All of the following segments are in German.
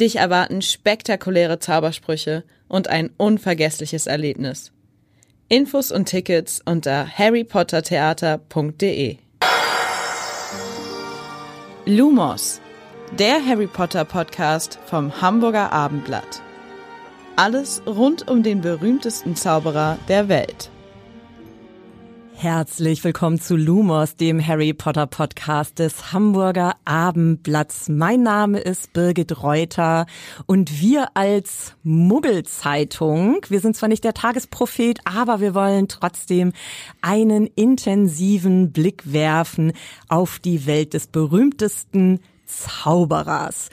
Dich erwarten spektakuläre Zaubersprüche und ein unvergessliches Erlebnis. Infos und Tickets unter harrypottertheater.de. Lumos, der Harry Potter Podcast vom Hamburger Abendblatt. Alles rund um den berühmtesten Zauberer der Welt. Herzlich willkommen zu Lumos, dem Harry Potter Podcast des Hamburger Abendblatts. Mein Name ist Birgit Reuter und wir als Muggelzeitung, wir sind zwar nicht der Tagesprophet, aber wir wollen trotzdem einen intensiven Blick werfen auf die Welt des berühmtesten Zauberers.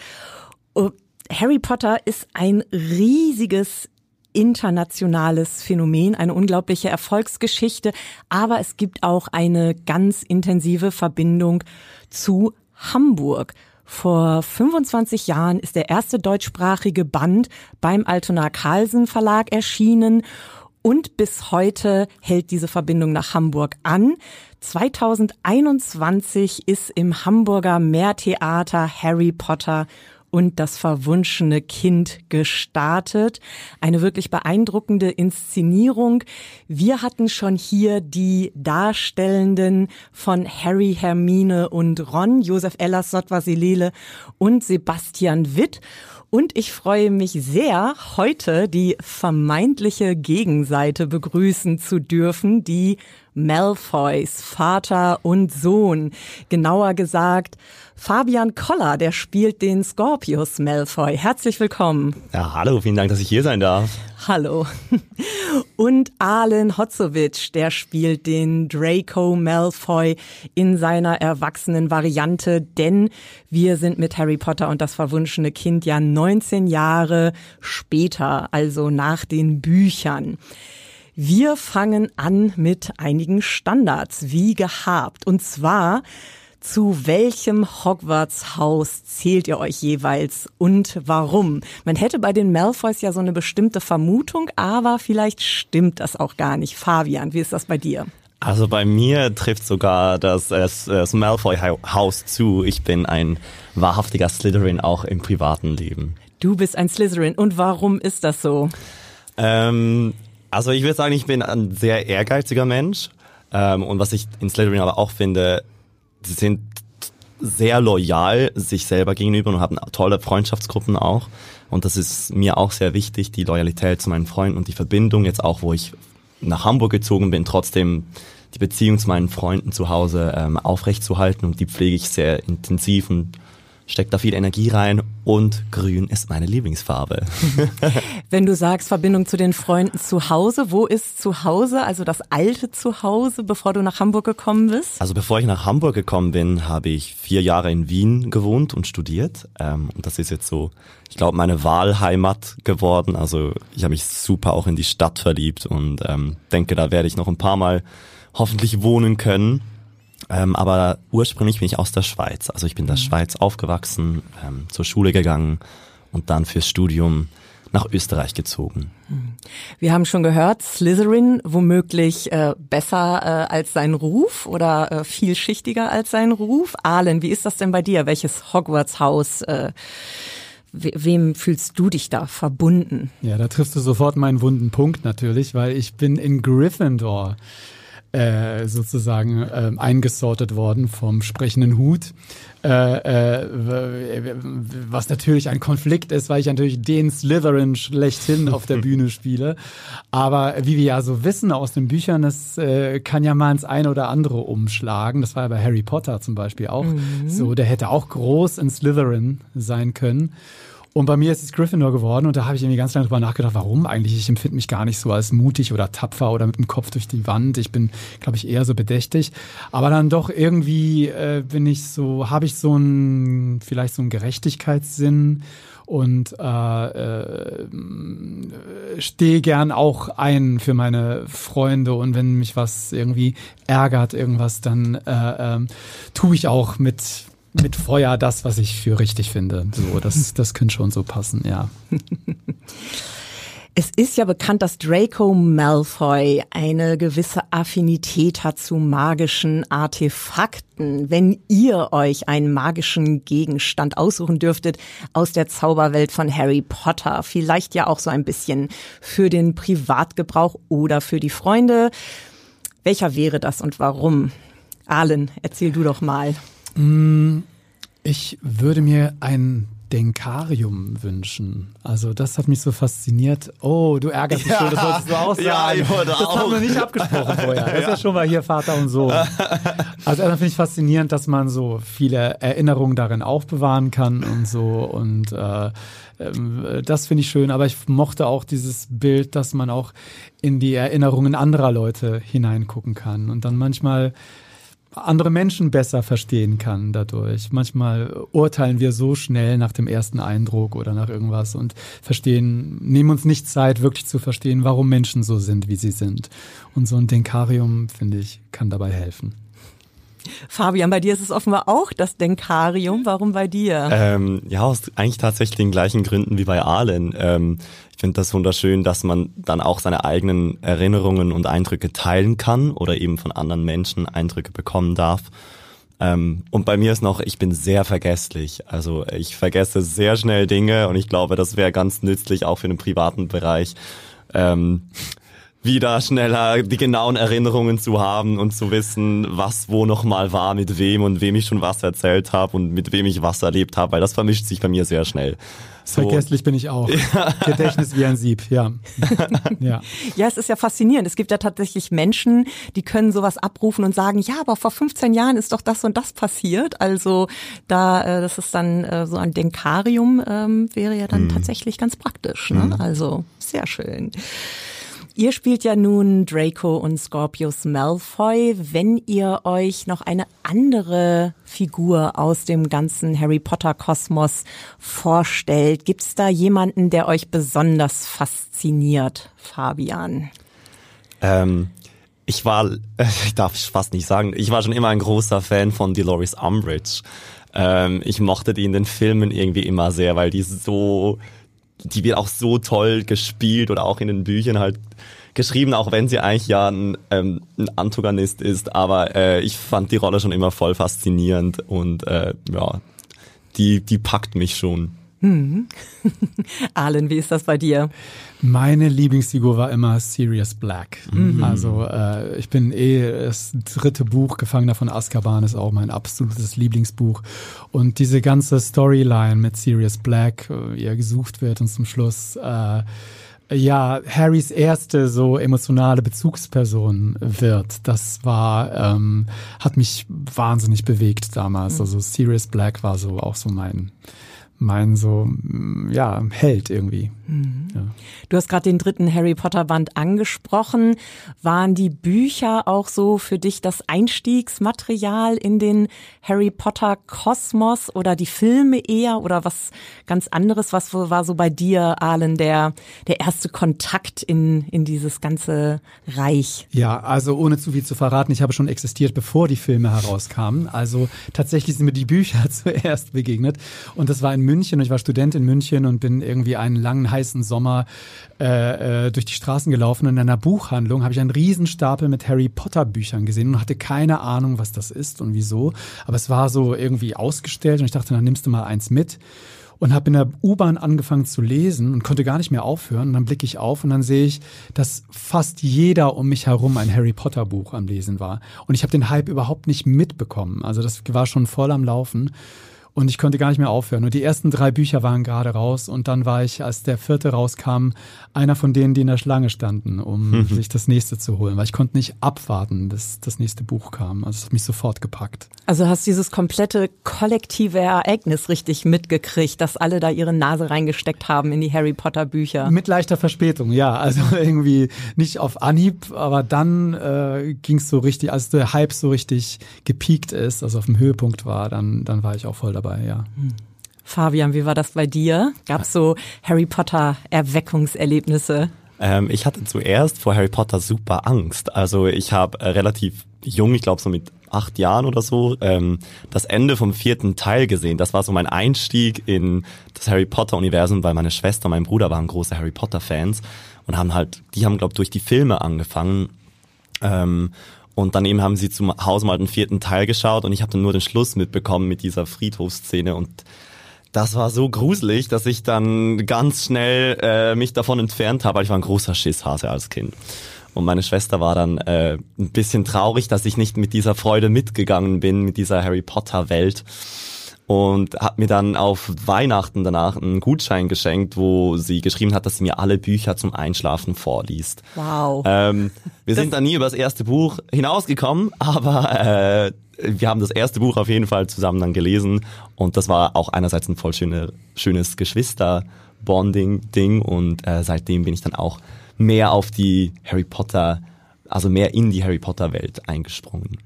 Oh, Harry Potter ist ein riesiges internationales Phänomen, eine unglaubliche Erfolgsgeschichte, aber es gibt auch eine ganz intensive Verbindung zu Hamburg. Vor 25 Jahren ist der erste deutschsprachige Band beim Altona Carlsen Verlag erschienen und bis heute hält diese Verbindung nach Hamburg an. 2021 ist im Hamburger Meertheater Harry Potter und das verwunschene Kind gestartet. Eine wirklich beeindruckende Inszenierung. Wir hatten schon hier die Darstellenden von Harry, Hermine und Ron, Josef Ellers, Sotwa Silele und Sebastian Witt. Und ich freue mich sehr, heute die vermeintliche Gegenseite begrüßen zu dürfen, die Malfoys Vater und Sohn. Genauer gesagt, Fabian Koller, der spielt den Scorpius Malfoy. Herzlich willkommen. Ja, hallo, vielen Dank, dass ich hier sein darf. Hallo. Und Arlen Hotzowitsch, der spielt den Draco Malfoy in seiner erwachsenen Variante, denn wir sind mit Harry Potter und das verwunschene Kind ja 19 Jahre später, also nach den Büchern. Wir fangen an mit einigen Standards, wie gehabt. Und zwar, zu welchem Hogwarts-Haus zählt ihr euch jeweils und warum? Man hätte bei den Malfoys ja so eine bestimmte Vermutung, aber vielleicht stimmt das auch gar nicht. Fabian, wie ist das bei dir? Also bei mir trifft sogar das, das, das Malfoy-Haus zu. Ich bin ein wahrhaftiger Slytherin auch im privaten Leben. Du bist ein Slytherin. Und warum ist das so? Ähm, also ich würde sagen, ich bin ein sehr ehrgeiziger Mensch. Ähm, und was ich in Slytherin aber auch finde, sie sind sehr loyal sich selber gegenüber und haben tolle Freundschaftsgruppen auch. Und das ist mir auch sehr wichtig, die Loyalität zu meinen Freunden und die Verbindung jetzt auch, wo ich nach Hamburg gezogen bin, trotzdem die Beziehung zu meinen Freunden zu Hause ähm, aufrechtzuerhalten und die pflege ich sehr intensiv und steckt da viel Energie rein und grün ist meine Lieblingsfarbe. Wenn du sagst Verbindung zu den Freunden zu Hause, wo ist zu Hause, also das alte Zuhause, bevor du nach Hamburg gekommen bist? Also bevor ich nach Hamburg gekommen bin, habe ich vier Jahre in Wien gewohnt und studiert ähm, und das ist jetzt so, ich glaube, meine Wahlheimat geworden. Also ich habe mich super auch in die Stadt verliebt und ähm, denke, da werde ich noch ein paar Mal hoffentlich wohnen können. Ähm, aber ursprünglich bin ich aus der Schweiz. Also ich bin in der mhm. Schweiz aufgewachsen, ähm, zur Schule gegangen und dann fürs Studium nach Österreich gezogen. Mhm. Wir haben schon gehört, Slytherin womöglich äh, besser äh, als sein Ruf oder äh, vielschichtiger als sein Ruf. Arlen, wie ist das denn bei dir? Welches Hogwarts-Haus, äh, we wem fühlst du dich da verbunden? Ja, da triffst du sofort meinen wunden Punkt natürlich, weil ich bin in Gryffindor äh, sozusagen äh, eingesortet worden vom sprechenden Hut. Äh, äh, was natürlich ein Konflikt ist, weil ich natürlich den Slytherin schlechthin auf der Bühne spiele. Aber wie wir ja so wissen aus den Büchern, es äh, kann ja mal ins eine oder andere umschlagen. Das war ja bei Harry Potter zum Beispiel auch mhm. so. Der hätte auch groß in Slytherin sein können. Und bei mir ist es Gryffindor geworden und da habe ich irgendwie ganz lange drüber nachgedacht, warum eigentlich? Ich empfinde mich gar nicht so als mutig oder tapfer oder mit dem Kopf durch die Wand. Ich bin, glaube ich, eher so bedächtig. Aber dann doch irgendwie äh, bin ich so, habe ich so ein, vielleicht so einen Gerechtigkeitssinn und äh, äh, stehe gern auch ein für meine Freunde und wenn mich was irgendwie ärgert, irgendwas, dann äh, äh, tue ich auch mit mit Feuer das, was ich für richtig finde. So, das, das könnte schon so passen, ja. Es ist ja bekannt, dass Draco Malfoy eine gewisse Affinität hat zu magischen Artefakten. Wenn ihr euch einen magischen Gegenstand aussuchen dürftet aus der Zauberwelt von Harry Potter, vielleicht ja auch so ein bisschen für den Privatgebrauch oder für die Freunde, welcher wäre das und warum? Alan, erzähl du doch mal. Ich würde mir ein Denkarium wünschen. Also das hat mich so fasziniert. Oh, du ärgerst dich schon, das wolltest du auch sagen. Ja, ich wollte das auch. haben wir nicht abgesprochen vorher. Das ist ja schon mal hier Vater und Sohn. Also erstmal finde ich faszinierend, dass man so viele Erinnerungen darin aufbewahren kann und so und äh, ähm, das finde ich schön, aber ich mochte auch dieses Bild, dass man auch in die Erinnerungen anderer Leute hineingucken kann und dann manchmal andere Menschen besser verstehen kann dadurch. Manchmal urteilen wir so schnell nach dem ersten Eindruck oder nach irgendwas und verstehen, nehmen uns nicht Zeit, wirklich zu verstehen, warum Menschen so sind, wie sie sind. Und so ein Denkarium, finde ich, kann dabei helfen. Fabian, bei dir ist es offenbar auch das Denkarium. Warum bei dir? Ähm, ja, aus eigentlich tatsächlich den gleichen Gründen wie bei Arlen. Ähm, ich finde das wunderschön, dass man dann auch seine eigenen Erinnerungen und Eindrücke teilen kann oder eben von anderen Menschen Eindrücke bekommen darf. Ähm, und bei mir ist noch, ich bin sehr vergesslich. Also ich vergesse sehr schnell Dinge und ich glaube, das wäre ganz nützlich auch für den privaten Bereich. Ähm, wieder schneller die genauen Erinnerungen zu haben und zu wissen, was wo noch mal war, mit wem und wem ich schon was erzählt habe und mit wem ich was erlebt habe, weil das vermischt sich bei mir sehr schnell. So. Vergesslich bin ich auch. Gedächtnis wie ein Sieb, ja. ja. Ja, es ist ja faszinierend. Es gibt ja tatsächlich Menschen, die können sowas abrufen und sagen, ja, aber vor 15 Jahren ist doch das und das passiert. Also da, äh, das ist dann äh, so ein Denkarium, ähm, wäre ja dann mhm. tatsächlich ganz praktisch. Ne? Mhm. Also sehr schön. Ihr spielt ja nun Draco und Scorpius Malfoy. Wenn ihr euch noch eine andere Figur aus dem ganzen Harry Potter Kosmos vorstellt, gibt's da jemanden, der euch besonders fasziniert, Fabian? Ähm, ich war, ich darf fast nicht sagen, ich war schon immer ein großer Fan von Dolores Umbridge. Ähm, ich mochte die in den Filmen irgendwie immer sehr, weil die so die wird auch so toll gespielt oder auch in den Büchern halt geschrieben, auch wenn sie eigentlich ja ein, ähm, ein Antagonist ist. Aber äh, ich fand die Rolle schon immer voll faszinierend und äh, ja, die, die packt mich schon. Hm. Alan, wie ist das bei dir? Meine Lieblingsfigur war immer Sirius Black. Mhm. Also äh, ich bin eh das dritte Buch Gefangener von Azkaban ist auch mein absolutes Lieblingsbuch und diese ganze Storyline mit Sirius Black, äh, wie er gesucht wird und zum Schluss äh, ja Harrys erste so emotionale Bezugsperson wird. Das war ähm, hat mich wahnsinnig bewegt damals. Mhm. Also Sirius Black war so auch so mein mein so ja Held irgendwie. Mhm. Ja. Du hast gerade den dritten Harry Potter Band angesprochen. Waren die Bücher auch so für dich das Einstiegsmaterial in den Harry Potter Kosmos oder die Filme eher oder was ganz anderes? Was war so bei dir, Alan, der, der erste Kontakt in, in dieses ganze Reich? Ja, also ohne zu viel zu verraten, ich habe schon existiert, bevor die Filme herauskamen. Also tatsächlich sind mir die Bücher zuerst begegnet und das war in München und ich war Student in München und bin irgendwie einen langen heißen Sommer äh, äh, durch die Straßen gelaufen. In einer Buchhandlung habe ich einen Riesenstapel mit Harry Potter Büchern gesehen und hatte keine Ahnung, was das ist und wieso. Aber es war so irgendwie ausgestellt und ich dachte, dann nimmst du mal eins mit und habe in der U-Bahn angefangen zu lesen und konnte gar nicht mehr aufhören. Und dann blicke ich auf und dann sehe ich, dass fast jeder um mich herum ein Harry Potter Buch am Lesen war. Und ich habe den Hype überhaupt nicht mitbekommen. Also das war schon voll am Laufen und ich konnte gar nicht mehr aufhören. Und die ersten drei Bücher waren gerade raus und dann war ich, als der vierte rauskam, einer von denen, die in der Schlange standen, um mhm. sich das nächste zu holen, weil ich konnte nicht abwarten, bis das nächste Buch kam. Also es hat mich sofort gepackt. Also hast dieses komplette kollektive Ereignis richtig mitgekriegt, dass alle da ihre Nase reingesteckt haben in die Harry Potter Bücher. Mit leichter Verspätung, ja. Also irgendwie nicht auf Anhieb, aber dann äh, ging es so richtig, als der Hype so richtig gepiekt ist, also auf dem Höhepunkt war, dann, dann war ich auch voll dabei dabei, ja. Fabian, wie war das bei dir? Gab es so Harry Potter Erweckungserlebnisse? Ähm, ich hatte zuerst vor Harry Potter super Angst. Also ich habe äh, relativ jung, ich glaube so mit acht Jahren oder so, ähm, das Ende vom vierten Teil gesehen. Das war so mein Einstieg in das Harry Potter Universum, weil meine Schwester und mein Bruder waren große Harry Potter Fans und haben halt, die haben glaube durch die Filme angefangen. Ähm, und daneben haben sie zum Hause mal den vierten Teil geschaut und ich habe dann nur den Schluss mitbekommen mit dieser Friedhofsszene und das war so gruselig, dass ich dann ganz schnell äh, mich davon entfernt habe. Ich war ein großer Schisshase als Kind. Und meine Schwester war dann äh, ein bisschen traurig, dass ich nicht mit dieser Freude mitgegangen bin, mit dieser Harry Potter Welt und hat mir dann auf Weihnachten danach einen Gutschein geschenkt, wo sie geschrieben hat, dass sie mir alle Bücher zum Einschlafen vorliest. Wow. Ähm, wir das sind dann nie über das erste Buch hinausgekommen, aber äh, wir haben das erste Buch auf jeden Fall zusammen dann gelesen und das war auch einerseits ein voll schöne, schönes Geschwister-Bonding-Ding und äh, seitdem bin ich dann auch mehr auf die Harry Potter, also mehr in die Harry Potter Welt eingesprungen.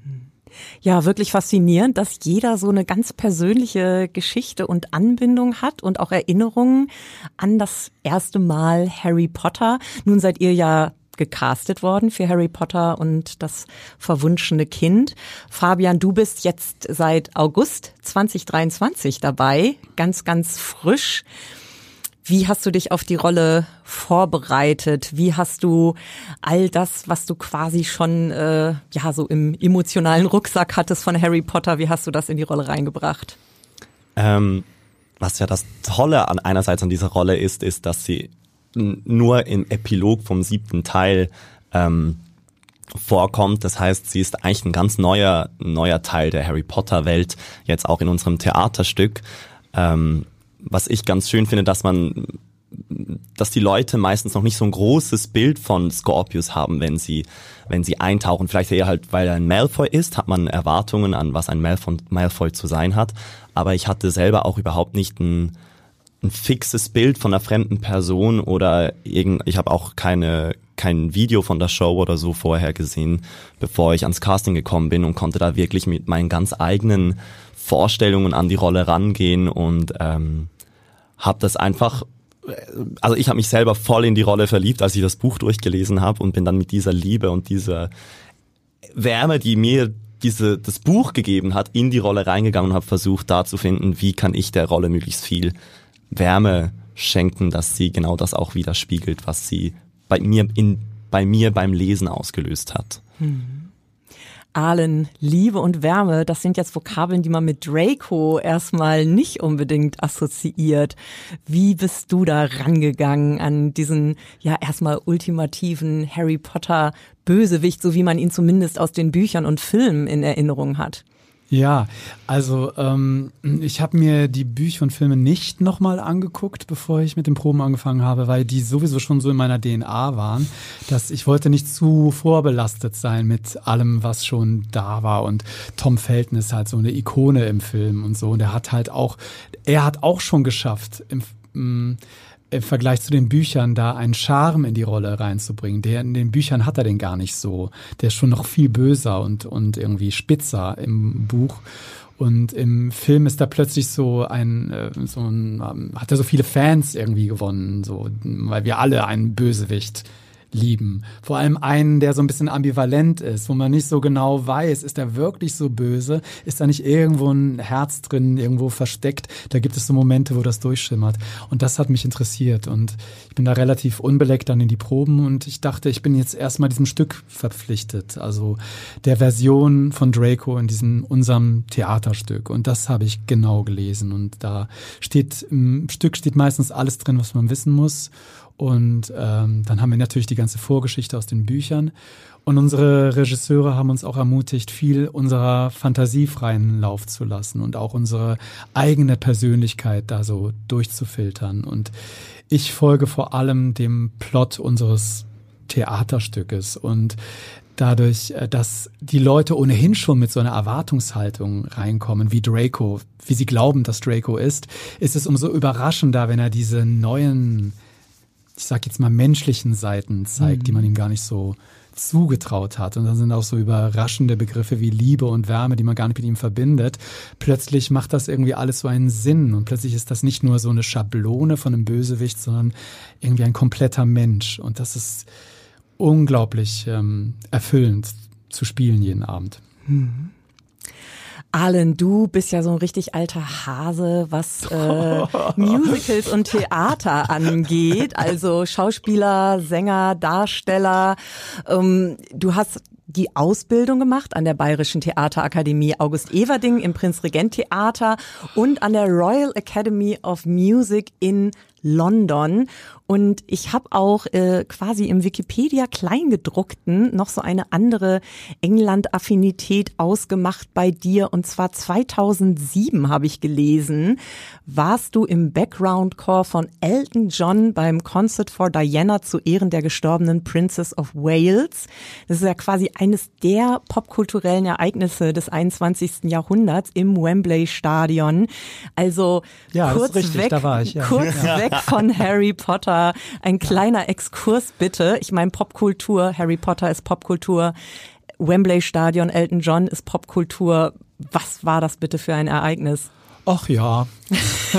Ja, wirklich faszinierend, dass jeder so eine ganz persönliche Geschichte und Anbindung hat und auch Erinnerungen an das erste Mal Harry Potter. Nun seid ihr ja gecastet worden für Harry Potter und das verwunschene Kind. Fabian, du bist jetzt seit August 2023 dabei, ganz, ganz frisch. Wie hast du dich auf die Rolle vorbereitet? Wie hast du all das, was du quasi schon äh, ja so im emotionalen Rucksack hattest von Harry Potter, wie hast du das in die Rolle reingebracht? Ähm, was ja das Tolle an einerseits an dieser Rolle ist, ist, dass sie nur im Epilog vom siebten Teil ähm, vorkommt. Das heißt, sie ist eigentlich ein ganz neuer neuer Teil der Harry Potter Welt jetzt auch in unserem Theaterstück. Ähm, was ich ganz schön finde, dass man dass die Leute meistens noch nicht so ein großes Bild von Scorpius haben, wenn sie, wenn sie eintauchen. Vielleicht eher halt, weil er ein Malfoy ist, hat man Erwartungen an, was ein Malfoy, Malfoy zu sein hat. Aber ich hatte selber auch überhaupt nicht ein, ein fixes Bild von einer fremden Person oder irgend, ich habe auch keine, kein Video von der Show oder so vorher gesehen, bevor ich ans Casting gekommen bin und konnte da wirklich mit meinen ganz eigenen Vorstellungen an die Rolle rangehen und ähm, habe das einfach also ich habe mich selber voll in die Rolle verliebt, als ich das Buch durchgelesen habe und bin dann mit dieser Liebe und dieser Wärme, die mir diese das Buch gegeben hat, in die Rolle reingegangen und habe versucht, da zu finden, wie kann ich der Rolle möglichst viel Wärme schenken, dass sie genau das auch widerspiegelt, was sie bei mir in bei mir beim Lesen ausgelöst hat. Hm. Aalen, Liebe und Wärme, das sind jetzt Vokabeln, die man mit Draco erstmal nicht unbedingt assoziiert. Wie bist du da rangegangen an diesen, ja, erstmal ultimativen Harry Potter Bösewicht, so wie man ihn zumindest aus den Büchern und Filmen in Erinnerung hat? Ja, also ähm, ich habe mir die Bücher und Filme nicht nochmal angeguckt, bevor ich mit den Proben angefangen habe, weil die sowieso schon so in meiner DNA waren, dass ich wollte nicht zu vorbelastet sein mit allem, was schon da war. Und Tom Felton ist halt so eine Ikone im Film und so. Und er hat halt auch, er hat auch schon geschafft, im, mm, im Vergleich zu den Büchern da einen Charme in die Rolle reinzubringen. Der in den Büchern hat er den gar nicht so. Der ist schon noch viel böser und, und irgendwie spitzer im Buch. Und im Film ist da plötzlich so ein, äh, so ein, ähm, hat er so viele Fans irgendwie gewonnen, so, weil wir alle einen Bösewicht lieben. Vor allem einen, der so ein bisschen ambivalent ist, wo man nicht so genau weiß, ist er wirklich so böse? Ist da nicht irgendwo ein Herz drin, irgendwo versteckt? Da gibt es so Momente, wo das durchschimmert. Und das hat mich interessiert. Und ich bin da relativ unbeleckt dann in die Proben und ich dachte, ich bin jetzt erstmal diesem Stück verpflichtet. Also der Version von Draco in diesem unserem Theaterstück. Und das habe ich genau gelesen. Und da steht, im Stück steht meistens alles drin, was man wissen muss. Und ähm, dann haben wir natürlich die ganze Vorgeschichte aus den Büchern. Und unsere Regisseure haben uns auch ermutigt, viel unserer Fantasie freien Lauf zu lassen und auch unsere eigene Persönlichkeit da so durchzufiltern. Und ich folge vor allem dem Plot unseres Theaterstückes und dadurch, äh, dass die Leute ohnehin schon mit so einer Erwartungshaltung reinkommen, wie Draco, wie sie glauben, dass Draco ist, ist es umso überraschender, wenn er diese neuen ich sag jetzt mal, menschlichen Seiten zeigt, mhm. die man ihm gar nicht so zugetraut hat. Und dann sind auch so überraschende Begriffe wie Liebe und Wärme, die man gar nicht mit ihm verbindet. Plötzlich macht das irgendwie alles so einen Sinn und plötzlich ist das nicht nur so eine Schablone von einem Bösewicht, sondern irgendwie ein kompletter Mensch. Und das ist unglaublich ähm, erfüllend zu spielen jeden Abend. Mhm. Alan, du bist ja so ein richtig alter Hase, was äh, Musicals und Theater angeht. Also Schauspieler, Sänger, Darsteller. Ähm, du hast die Ausbildung gemacht an der Bayerischen Theaterakademie August Everding im Prinzregent-Theater und an der Royal Academy of Music in London. Und ich habe auch äh, quasi im Wikipedia Kleingedruckten noch so eine andere England-Affinität ausgemacht bei dir. Und zwar 2007 habe ich gelesen, warst du im Background-Core von Elton John beim Concert for Diana zu Ehren der gestorbenen Princess of Wales. Das ist ja quasi eines der popkulturellen Ereignisse des 21. Jahrhunderts im Wembley Stadion. Also ja, kurz richtig, weg, ich, ja. kurz ja. weg von Harry Potter ein kleiner Exkurs bitte. Ich meine Popkultur, Harry Potter ist Popkultur, Wembley Stadion, Elton John ist Popkultur. Was war das bitte für ein Ereignis? Ach ja.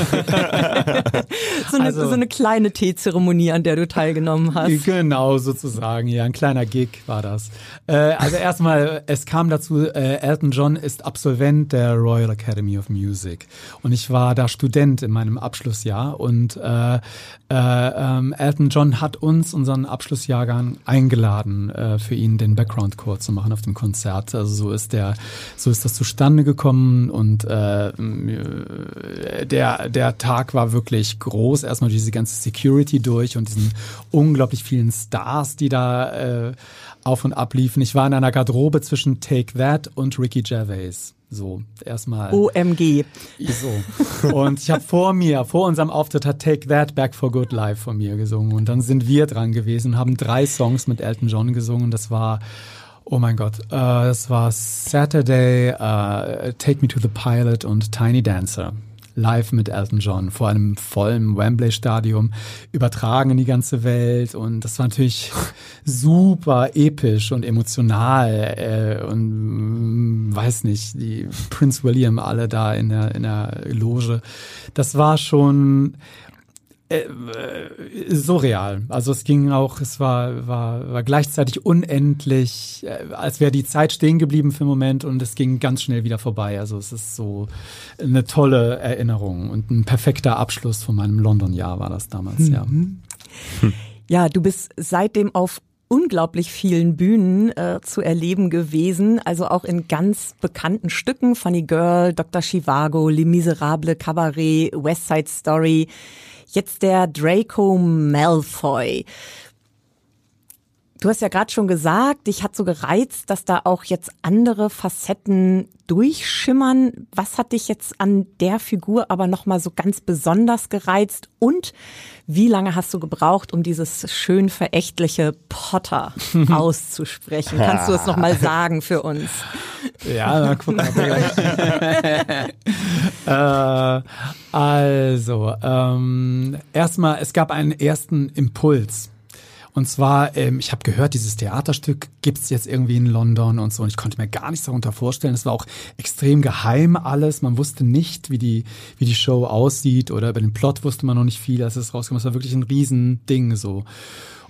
so, eine, also, so eine kleine Teezeremonie, an der du teilgenommen hast. Genau, sozusagen. Ja, ein kleiner Gig war das. Äh, also erstmal, es kam dazu, äh, Elton John ist Absolvent der Royal Academy of Music. Und ich war da Student in meinem Abschlussjahr. Und äh, äh, ähm, Elton John hat uns, unseren Abschlussjahrgang, eingeladen, äh, für ihn den Background-Chor zu machen auf dem Konzert. Also so ist der, so ist das zustande gekommen und äh, der, der Tag war wirklich groß. Erstmal diese ganze Security durch und diesen unglaublich vielen Stars, die da äh, auf und ab liefen. Ich war in einer Garderobe zwischen Take That und Ricky Gervais. So, erstmal. OMG. So. Und ich habe vor mir, vor unserem Auftritt hat Take That Back for Good Live von mir gesungen. Und dann sind wir dran gewesen, haben drei Songs mit Elton John gesungen. Das war Oh mein Gott, äh, das war Saturday, äh, Take Me to the Pilot und Tiny Dancer. Live mit Elton John vor einem vollen Wembley-Stadium, übertragen in die ganze Welt. Und das war natürlich super episch und emotional. Äh, und mm, weiß nicht, die Prince William alle da in der, in der Loge. Das war schon äh, surreal. Also es ging auch, es war, war, war gleichzeitig unendlich, äh, als wäre die Zeit stehen geblieben für einen Moment und es ging ganz schnell wieder vorbei. Also es ist so eine tolle Erinnerung und ein perfekter Abschluss von meinem London-Jahr war das damals, mhm. ja. Ja, du bist seitdem auf unglaublich vielen Bühnen äh, zu erleben gewesen, also auch in ganz bekannten Stücken, Funny Girl, Dr. Chivago, Les Miserables, Cabaret, West Side Story. Jetzt der Draco Malfoy. Du hast ja gerade schon gesagt, dich hat so gereizt, dass da auch jetzt andere Facetten durchschimmern. Was hat dich jetzt an der Figur aber nochmal so ganz besonders gereizt? Und wie lange hast du gebraucht, um dieses schön verächtliche Potter auszusprechen? Kannst du es nochmal sagen für uns? Ja, na, guck mal. äh, also, ähm, erstmal, es gab einen ersten Impuls und zwar, ähm, ich habe gehört, dieses Theaterstück gibt's jetzt irgendwie in London und so. Und ich konnte mir gar nichts darunter vorstellen. Es war auch extrem geheim alles. Man wusste nicht, wie die, wie die Show aussieht oder über den Plot wusste man noch nicht viel, als es rauskam. Es war wirklich ein Riesending so.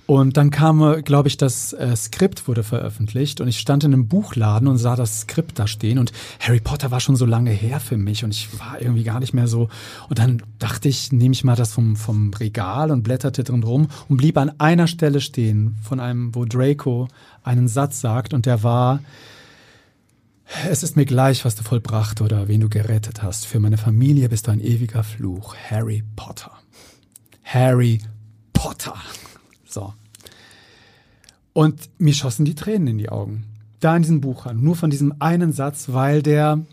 Und dann kam, glaube ich, das äh, Skript wurde veröffentlicht und ich stand in einem Buchladen und sah das Skript da stehen und Harry Potter war schon so lange her für mich und ich war irgendwie gar nicht mehr so. Und dann dachte ich, nehme ich mal das vom, vom Regal und blätterte drin rum und blieb an einer Stelle stehen von einem, wo Draco einen Satz sagt und der war, es ist mir gleich, was du vollbracht oder wen du gerettet hast. Für meine Familie bist du ein ewiger Fluch. Harry Potter. Harry Potter. So. Und mir schossen die Tränen in die Augen. Da in diesem Buch an. Nur von diesem einen Satz, weil der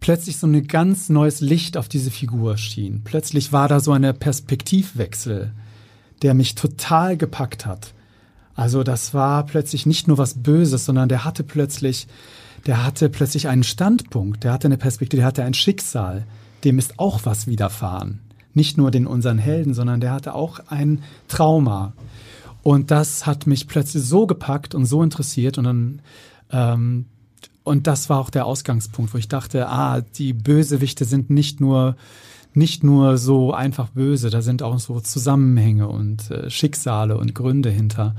plötzlich so ein ganz neues Licht auf diese Figur schien. Plötzlich war da so eine Perspektivwechsel, der mich total gepackt hat. Also das war plötzlich nicht nur was Böses, sondern der hatte plötzlich, der hatte plötzlich einen Standpunkt, der hatte eine Perspektive, der hatte ein Schicksal, dem ist auch was widerfahren nicht nur den unseren Helden, sondern der hatte auch ein Trauma. Und das hat mich plötzlich so gepackt und so interessiert und dann ähm, und das war auch der Ausgangspunkt, wo ich dachte, ah, die Bösewichte sind nicht nur nicht nur so einfach böse, da sind auch so Zusammenhänge und äh, Schicksale und Gründe hinter.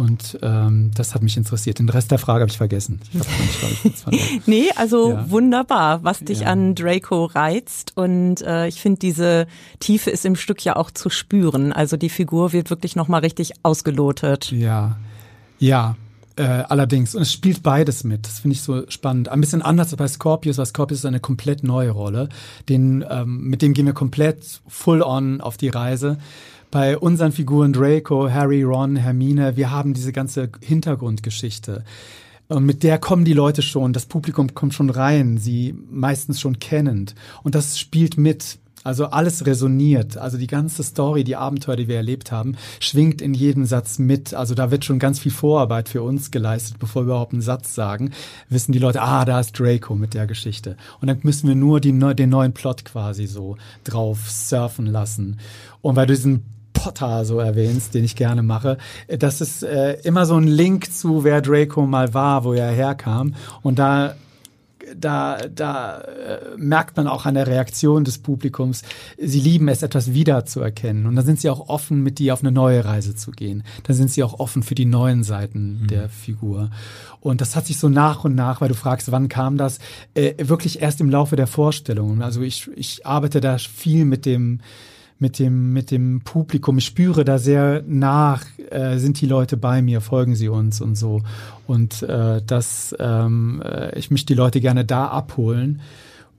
Und ähm, das hat mich interessiert. Den Rest der Frage habe ich vergessen. Ich nicht, nee, also ja. wunderbar, was dich ja. an Draco reizt. Und äh, ich finde, diese Tiefe ist im Stück ja auch zu spüren. Also die Figur wird wirklich nochmal richtig ausgelotet. Ja, ja. Äh, allerdings, und es spielt beides mit. Das finde ich so spannend. Ein bisschen anders als bei Scorpius, weil Scorpius ist eine komplett neue Rolle. Den, ähm, mit dem gehen wir komplett full on auf die Reise bei unseren Figuren Draco, Harry, Ron, Hermine, wir haben diese ganze Hintergrundgeschichte. Und mit der kommen die Leute schon, das Publikum kommt schon rein, sie meistens schon kennend. Und das spielt mit. Also alles resoniert. Also die ganze Story, die Abenteuer, die wir erlebt haben, schwingt in jedem Satz mit. Also da wird schon ganz viel Vorarbeit für uns geleistet, bevor wir überhaupt einen Satz sagen. Wissen die Leute, ah, da ist Draco mit der Geschichte. Und dann müssen wir nur die, den neuen Plot quasi so drauf surfen lassen. Und weil du diesen Potter so erwähnst, den ich gerne mache, das ist äh, immer so ein Link zu, wer Draco mal war, wo er herkam. Und da da, da äh, merkt man auch an der Reaktion des Publikums, sie lieben es, etwas wiederzuerkennen. Und dann sind sie auch offen, mit dir auf eine neue Reise zu gehen. Dann sind sie auch offen für die neuen Seiten mhm. der Figur. Und das hat sich so nach und nach, weil du fragst, wann kam das, äh, wirklich erst im Laufe der Vorstellung. Also ich, ich arbeite da viel mit dem mit dem, mit dem Publikum. Ich spüre da sehr nach, äh, sind die Leute bei mir, folgen sie uns und so. Und äh, dass ähm, äh, ich mich die Leute gerne da abholen,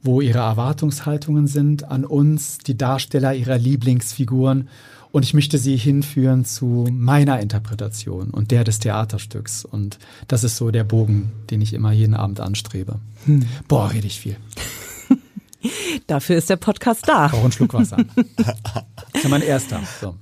wo ihre Erwartungshaltungen sind an uns, die Darsteller ihrer Lieblingsfiguren. Und ich möchte sie hinführen zu meiner Interpretation und der des Theaterstücks. Und das ist so der Bogen, den ich immer jeden Abend anstrebe. Hm. Boah, rede ich viel. Dafür ist der Podcast da. Auch einen Schluck Wasser. Das ist mein erster. So.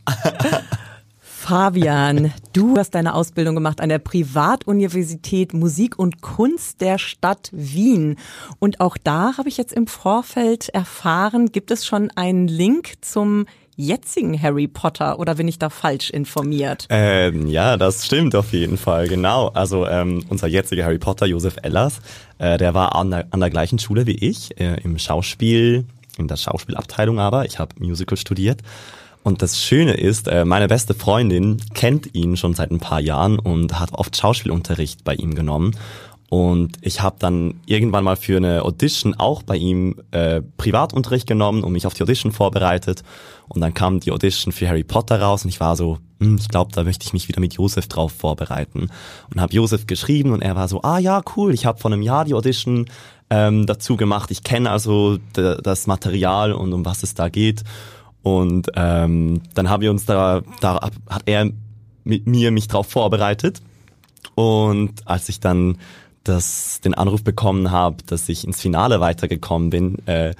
Fabian, du hast deine Ausbildung gemacht an der Privatuniversität Musik und Kunst der Stadt Wien. Und auch da habe ich jetzt im Vorfeld erfahren, gibt es schon einen Link zum jetzigen Harry Potter oder bin ich da falsch informiert? Ähm, ja, das stimmt auf jeden Fall, genau. Also ähm, unser jetziger Harry Potter, Josef Ellers, äh, der war an der, an der gleichen Schule wie ich, äh, im Schauspiel, in der Schauspielabteilung aber. Ich habe Musical studiert. Und das Schöne ist, äh, meine beste Freundin kennt ihn schon seit ein paar Jahren und hat oft Schauspielunterricht bei ihm genommen. Und ich habe dann irgendwann mal für eine Audition auch bei ihm äh, Privatunterricht genommen und mich auf die Audition vorbereitet. Und dann kam die Audition für Harry Potter raus und ich war so, hm, ich glaube, da möchte ich mich wieder mit Josef drauf vorbereiten. Und habe Josef geschrieben und er war so, ah ja, cool, ich habe vor einem Jahr die Audition ähm, dazu gemacht. Ich kenne also das Material und um was es da geht. Und ähm, dann haben wir uns da, da hat er mit mir mich drauf vorbereitet. Und als ich dann das, den Anruf bekommen habe, dass ich ins Finale weitergekommen bin, äh,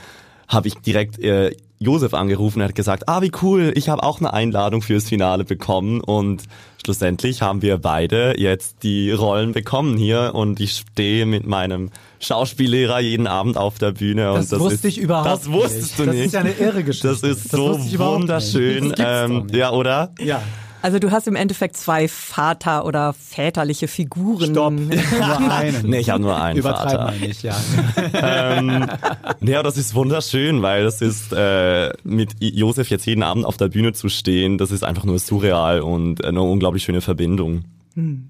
habe ich direkt äh, Josef angerufen, er hat gesagt, ah wie cool, ich habe auch eine Einladung fürs Finale bekommen und schlussendlich haben wir beide jetzt die Rollen bekommen hier und ich stehe mit meinem Schauspiellehrer jeden Abend auf der Bühne. Das, und das wusste ist, ich überhaupt Das wusstest nicht. du nicht. Das ist ja eine irre Geschichte. Das ist das so wunderschön. Ähm, ja, oder? Ja. Also du hast im Endeffekt zwei Vater- oder väterliche Figuren. Stopp, nur einen. nee, ich habe nur einen Übertreib Vater. mal nicht, ja. ähm, ja, das ist wunderschön, weil das ist äh, mit Josef jetzt jeden Abend auf der Bühne zu stehen, das ist einfach nur surreal und eine unglaublich schöne Verbindung. Hm.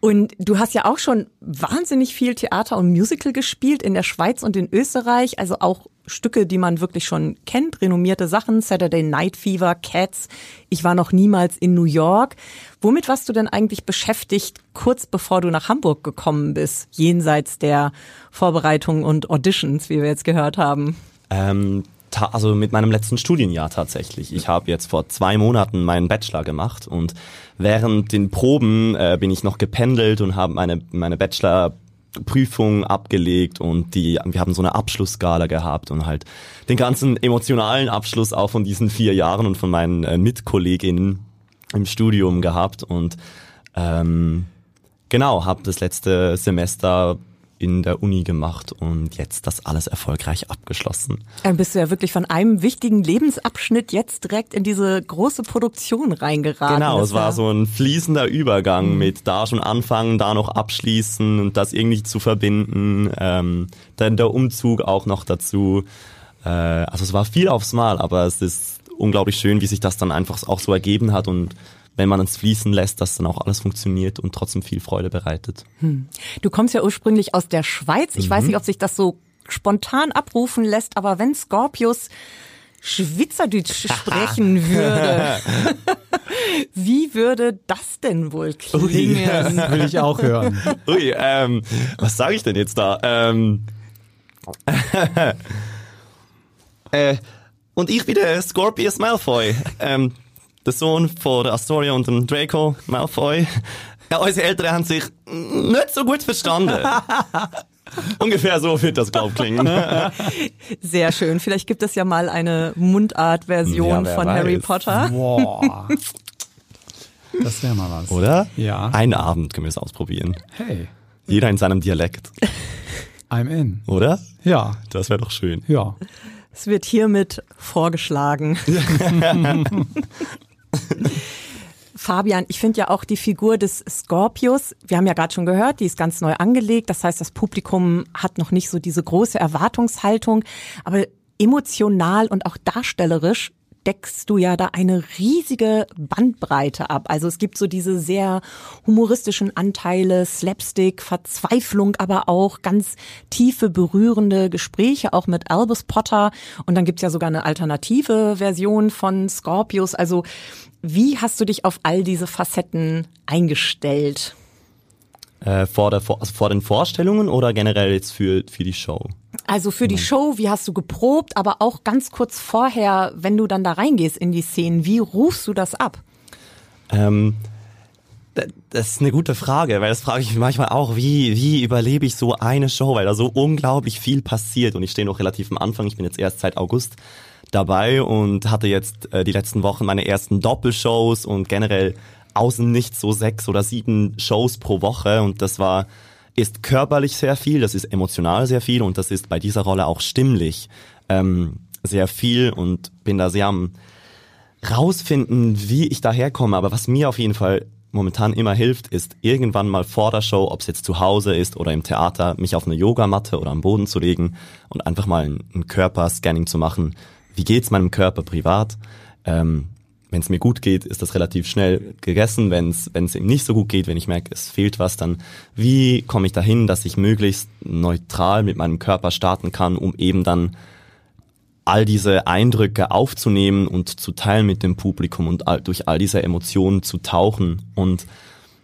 Und du hast ja auch schon wahnsinnig viel Theater und Musical gespielt in der Schweiz und in Österreich, also auch Stücke, die man wirklich schon kennt, renommierte Sachen, Saturday Night Fever, Cats. Ich war noch niemals in New York. Womit warst du denn eigentlich beschäftigt, kurz bevor du nach Hamburg gekommen bist, jenseits der Vorbereitungen und Auditions, wie wir jetzt gehört haben? Ähm, also mit meinem letzten Studienjahr tatsächlich. Ich habe jetzt vor zwei Monaten meinen Bachelor gemacht und während den Proben äh, bin ich noch gependelt und habe meine, meine Bachelor-Prüfung abgelegt und die, wir haben so eine Abschlussskala gehabt und halt den ganzen emotionalen Abschluss auch von diesen vier Jahren und von meinen äh, Mitkolleginnen im Studium gehabt und ähm, genau, habe das letzte Semester in der Uni gemacht und jetzt das alles erfolgreich abgeschlossen. Dann bist du ja wirklich von einem wichtigen Lebensabschnitt jetzt direkt in diese große Produktion reingeraten. Genau, es war so ein fließender Übergang Mhm. mit da schon anfangen, da noch abschließen und das irgendwie zu verbinden. Ähm, dann der Umzug auch noch dazu. Äh, also es war viel aufs Mal, aber es ist unglaublich schön, wie sich das dann einfach auch so ergeben hat und wenn man es fließen lässt, dass dann auch alles funktioniert und trotzdem viel Freude bereitet. Du kommst ja ursprünglich aus der Schweiz. Ich weiß nicht, ob sich das so spontan abrufen lässt, aber wenn Scorpius Schweizerdeutsch sprechen würde, wie würde das denn wohl klingen? Das will ich auch hören. Ui, ähm, was sage ich denn jetzt da? Ähm, äh, und ich bin der Scorpius Malfoy, ähm, der Sohn von der Astoria und dem Draco Malfoy. Ja, unsere Eltern haben sich nicht so gut verstanden. Ungefähr so wird das, glaub klingen. Sehr schön. Vielleicht gibt es ja mal eine Mundart-Version Ja, von Harry weiß. Potter. Boah. Das wäre mal was. Oder? Ja. Einen Abend können wir es ausprobieren. Hey, Jeder in seinem Dialekt. I'm in. Oder? Ja, Das wäre doch schön. ja. Es wird hiermit vorgeschlagen. Fabian, ich finde ja auch die Figur des Scorpius, wir haben ja gerade schon gehört, die ist ganz neu angelegt. Das heißt, das Publikum hat noch nicht so diese große Erwartungshaltung. Aber emotional und auch darstellerisch deckst du ja da eine riesige Bandbreite ab. Also es gibt so diese sehr humoristischen Anteile, Slapstick, Verzweiflung, aber auch ganz tiefe, berührende Gespräche, auch mit Albus Potter. Und dann gibt's ja sogar eine alternative Version von Scorpius. Also wie hast du dich auf all diese Facetten eingestellt? Äh, vor, der, Vor- also vor den Vorstellungen oder generell jetzt für, für die Show? Also für die Show, wie hast du geprobt, aber auch ganz kurz vorher, wenn du dann da reingehst in die Szenen, wie rufst du das ab? Ähm, das ist eine gute Frage, weil das frage ich mich manchmal auch, wie, wie überlebe ich so eine Show, weil da so unglaublich viel passiert. Und ich stehe noch relativ am Anfang, ich bin jetzt erst seit August dabei und hatte jetzt äh, die letzten Wochen meine ersten Doppelshows und generell außen nicht so sechs oder sieben Shows pro Woche. Und das war ist körperlich sehr viel, das ist emotional sehr viel und das ist bei dieser Rolle auch stimmlich ähm, sehr viel und bin da sehr am rausfinden, wie ich daherkomme. Aber was mir auf jeden Fall momentan immer hilft, ist irgendwann mal vor der Show, ob es jetzt zu Hause ist oder im Theater, mich auf eine Yogamatte oder am Boden zu legen und einfach mal ein, Körperscanning zu machen. Wie geht's meinem Körper privat? Ähm, wenn es mir gut geht, ist das relativ schnell gegessen. Wenn es ihm nicht so gut geht, wenn ich merke, es fehlt was, dann wie komme ich dahin, dass ich möglichst neutral mit meinem Körper starten kann, um eben dann all diese Eindrücke aufzunehmen und zu teilen mit dem Publikum und all, durch all diese Emotionen zu tauchen. Und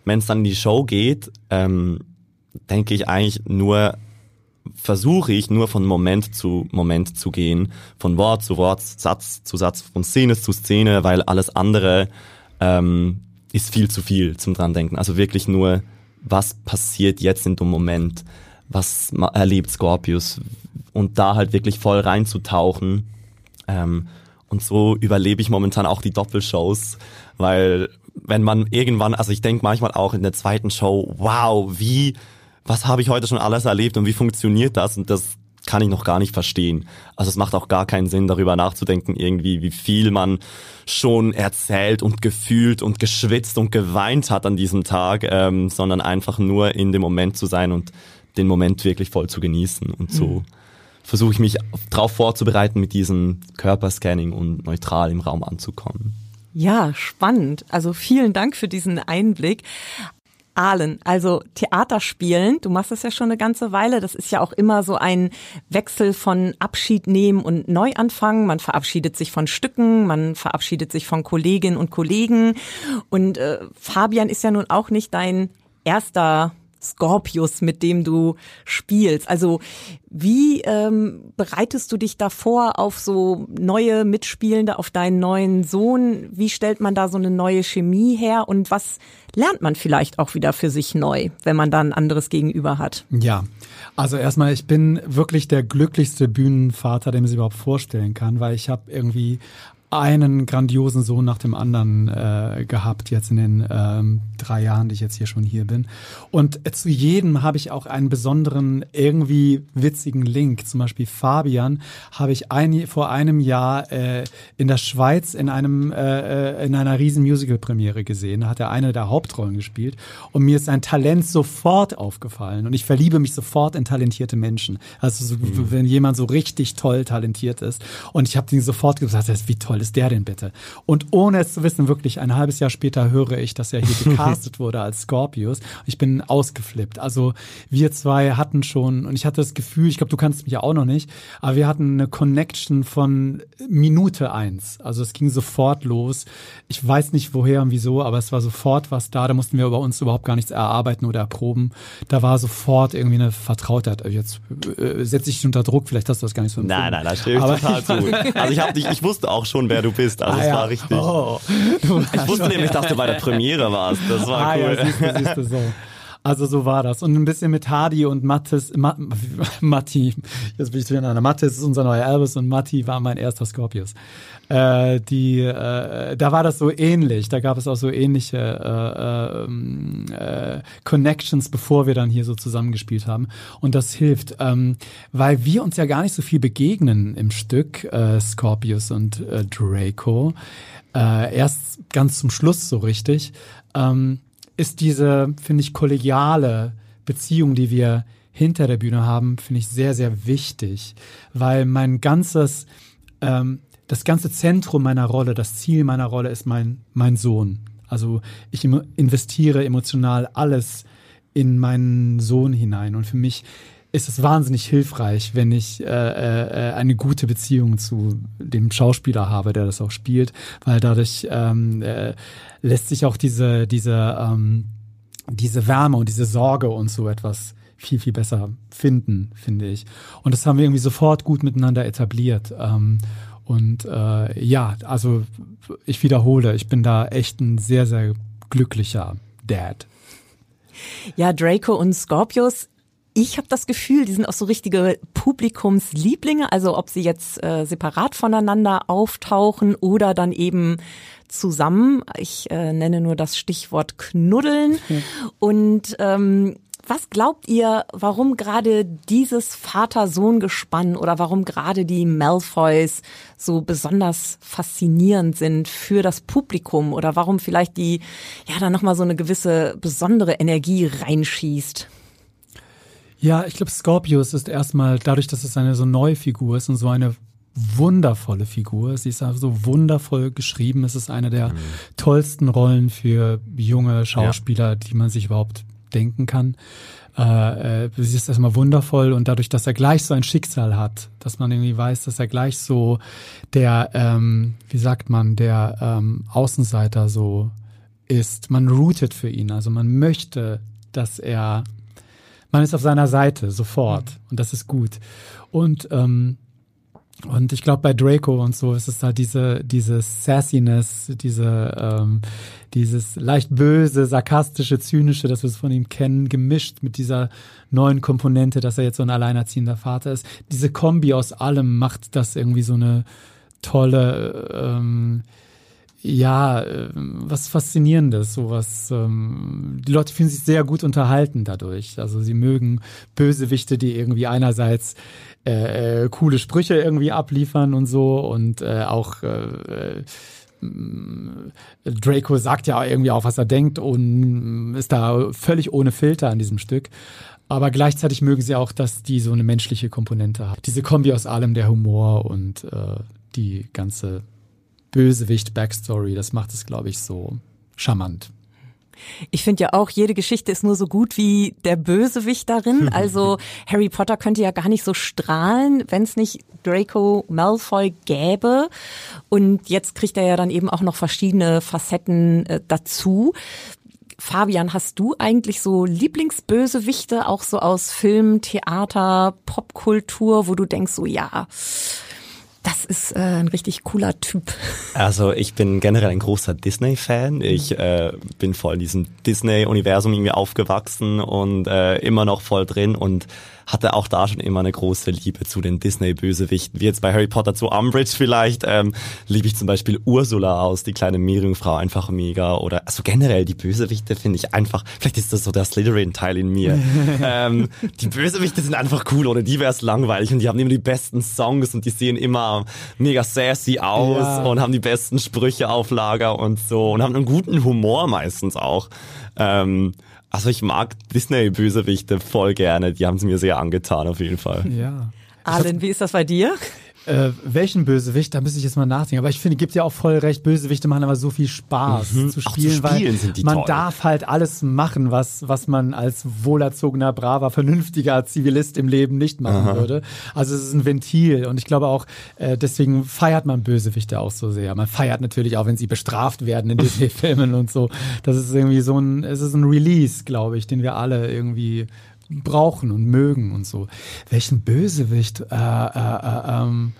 wenn es dann in die Show geht, ähm, denke ich eigentlich nur, versuche ich nur von Moment zu Moment zu gehen, von Wort zu Wort, Satz zu Satz, von Szene zu Szene, weil alles andere ähm, ist viel zu viel zum dran denken. Also wirklich nur, was passiert jetzt in dem Moment, was erlebt Scorpius und da halt wirklich voll reinzutauchen. Ähm, und so überlebe ich momentan auch die Doppelshows, weil wenn man irgendwann, also ich denke manchmal auch in der zweiten Show, wow, wie, was habe ich heute schon alles erlebt und wie funktioniert das? Und das kann ich noch gar nicht verstehen. Also es macht auch gar keinen Sinn, darüber nachzudenken, irgendwie, wie viel man schon erzählt und gefühlt und geschwitzt und geweint hat an diesem Tag, ähm, sondern einfach nur in dem Moment zu sein und den Moment wirklich voll zu genießen. Und so versuche ich mich darauf vorzubereiten, mit diesem Körperscanning und neutral im Raum anzukommen. Ja, spannend. Also vielen Dank für diesen Einblick. Ahlen, also Theaterspielen, du machst das ja schon eine ganze Weile, das ist ja auch immer so ein Wechsel von Abschied nehmen und Neuanfang. Man verabschiedet sich von Stücken, man verabschiedet sich von Kolleginnen und Kollegen. Und äh, Fabian ist ja nun auch nicht dein erster Scorpius, mit dem du spielst. Also wie ähm, bereitest du dich da vor auf so neue Mitspielende, auf deinen neuen Sohn? Wie stellt man da so eine neue Chemie her? Und was lernt man vielleicht auch wieder für sich neu, wenn man da ein anderes Gegenüber hat? Ja, also erstmal, ich bin wirklich der glücklichste Bühnenvater, den man sich überhaupt vorstellen kann, weil ich habe irgendwie einen grandiosen Sohn nach dem anderen äh, gehabt jetzt in den ähm, drei Jahren, die ich jetzt hier schon hier bin. Und äh, zu jedem habe ich auch einen besonderen, irgendwie witzigen Link. Zum Beispiel Fabian habe ich ein, vor einem Jahr äh, in der Schweiz in einem äh, äh in einer riesen Musical-Premiere gesehen. Da hat er eine der Hauptrollen gespielt und mir ist sein Talent sofort aufgefallen und ich verliebe mich sofort in talentierte Menschen. Also so, mhm. wenn jemand so richtig toll talentiert ist und ich habe ihn sofort gesagt, wie toll ist der denn bitte? Und ohne es zu wissen, wirklich ein halbes Jahr später höre ich, dass er hier gecastet wurde als Scorpius. Ich bin ausgeflippt. Also wir zwei hatten schon, und ich hatte das Gefühl, ich glaube, du kannst mich ja auch noch nicht, aber wir hatten eine Connection von Minute eins. Also es ging sofort los. Ich weiß nicht woher und wieso, aber es war sofort was da. Da mussten wir über uns überhaupt gar nichts erarbeiten oder erproben. Da war sofort irgendwie eine Vertrautheit. Jetzt äh, setze ich dich unter Druck, vielleicht hast du das gar nicht so empfunden. Nein, nein, das stimmt total zu. Also ich, hab dich, ich wusste auch schon, wer du bist. Also ah, es ja. war richtig. Oh. Ich wusste nämlich, dass du bei der Premiere warst. Das war ah, cool. Ja, siehst du, siehst du so. Also so war das. Und ein bisschen mit Hardy und Mattes, Ma, Matti, jetzt bin ich durcheinander. Mattes ist unser neuer Elvis und Matti war mein erster Scorpius. Äh, die, äh, da war das so ähnlich. Da gab es auch so ähnliche äh, ähm, äh, Connections, bevor wir dann hier so zusammengespielt haben. Und das hilft, ähm, weil wir uns ja gar nicht so viel begegnen im Stück, äh, Scorpius und äh, Draco. Erst ganz zum Schluss so richtig. Ähm, ist diese, finde ich, kollegiale Beziehung, die wir hinter der Bühne haben, finde ich sehr, sehr wichtig, weil mein ganzes, ähm, das ganze Zentrum meiner Rolle, das Ziel meiner Rolle ist mein, mein Sohn. Also ich investiere emotional alles in meinen Sohn hinein und für mich ist es wahnsinnig hilfreich, wenn ich äh, äh, eine gute Beziehung zu dem Schauspieler habe, der das auch spielt, weil dadurch ähm, äh, lässt sich auch diese diese ähm, diese Wärme und diese Sorge und so etwas viel viel besser finden, finde ich. Und das haben wir irgendwie sofort gut miteinander etabliert. Ähm, und äh, ja, also ich wiederhole, ich bin da echt ein sehr sehr glücklicher Dad. Ja, Draco und Scorpius ich habe das Gefühl, die sind auch so richtige Publikumslieblinge, also ob sie jetzt äh, separat voneinander auftauchen oder dann eben zusammen. Ich äh, nenne nur das Stichwort Knuddeln. Mhm. Und ähm, was glaubt ihr, warum gerade dieses Vater-Sohn-Gespann oder warum gerade die Malfoys so besonders faszinierend sind für das Publikum oder warum vielleicht die ja dann nochmal so eine gewisse besondere Energie reinschießt? Ja, ich glaube, Scorpius ist erstmal, dadurch, dass es eine so neue Figur ist und so eine wundervolle Figur. Sie ist so wundervoll geschrieben. Es ist eine der mhm. tollsten Rollen für junge Schauspieler, ja. die man sich überhaupt denken kann. Äh, äh, sie ist erstmal wundervoll und dadurch, dass er gleich so ein Schicksal hat, dass man irgendwie weiß, dass er gleich so der, ähm, wie sagt man, der ähm, Außenseiter so ist. Man rootet für ihn, also man möchte, dass er man ist auf seiner Seite sofort mhm. und das ist gut. Und ähm, und ich glaube bei Draco und so ist es halt diese diese Sassiness, diese ähm, dieses leicht böse, sarkastische, zynische, das wir es von ihm kennen, gemischt mit dieser neuen Komponente, dass er jetzt so ein alleinerziehender Vater ist. Diese Kombi aus allem macht das irgendwie so eine tolle ähm, ja, äh, was Faszinierendes, sowas. Ähm, die Leute fühlen sich sehr gut unterhalten dadurch. Also sie mögen Bösewichte, die irgendwie einerseits äh, äh, coole Sprüche irgendwie abliefern und so und äh, auch äh, äh Draco sagt ja irgendwie auch, was er denkt und ist da völlig ohne Filter an diesem Stück. Aber gleichzeitig mögen sie auch, dass die so eine menschliche Komponente hat. Diese Kombi aus allem, der Humor und äh, die ganze Bösewicht-Backstory. Das macht es, glaube ich, so charmant. Ich finde ja auch, jede Geschichte ist nur so gut wie der Bösewicht darin. Also Harry Potter könnte ja gar nicht so strahlen, wenn es nicht Draco Malfoy gäbe. Und jetzt kriegt er ja dann eben auch noch verschiedene Facetten äh, dazu. Fabian, hast du eigentlich so Lieblingsbösewichte, auch so aus Film, Theater, Popkultur, wo du denkst, so ja, Das ist äh, ein richtig cooler Typ. Also ich bin generell ein großer Disney-Fan. Ich äh, bin voll in diesem Disney-Universum irgendwie aufgewachsen und äh, immer noch voll drin und hatte auch da schon immer eine große Liebe zu den Disney-Bösewichten. Wie jetzt bei Harry Potter zu Umbridge vielleicht, ähm, liebe ich zum Beispiel Ursula aus, die kleine Meerjungfrau, einfach mega. Oder also generell die Bösewichte finde ich einfach, vielleicht ist das so der Slytherin-Teil in mir. ähm, die Bösewichte sind einfach cool, oder die wäre es langweilig und die haben immer die besten Songs und die sehen immer mega sassy aus ja. und haben die besten Sprüche auf Lager und so und haben einen guten Humor meistens auch. Ähm, also ich mag Disney-Bösewichte voll gerne. Die haben es mir sehr angetan auf jeden Fall. Ja. Arlen, wie ist das bei dir? Äh, welchen Bösewicht? Da müsste ich jetzt mal nachdenken. Aber ich finde, gibt ja auch voll recht. Bösewichte machen aber so viel Spaß mhm. zu spielen, zu weil man toll. darf halt alles machen, was was man als wohlerzogener, braver, vernünftiger Zivilist im Leben nicht machen Aha. würde. Also es ist ein Ventil und ich glaube auch äh, deswegen feiert man Bösewichte auch so sehr. Man feiert natürlich auch, wenn sie bestraft werden in Disney-Filmen und so. Das ist irgendwie so ein, es ist ein Release, glaube ich, den wir alle irgendwie brauchen und mögen und so. Welchen Bösewicht? Äh, äh, äh, ähm,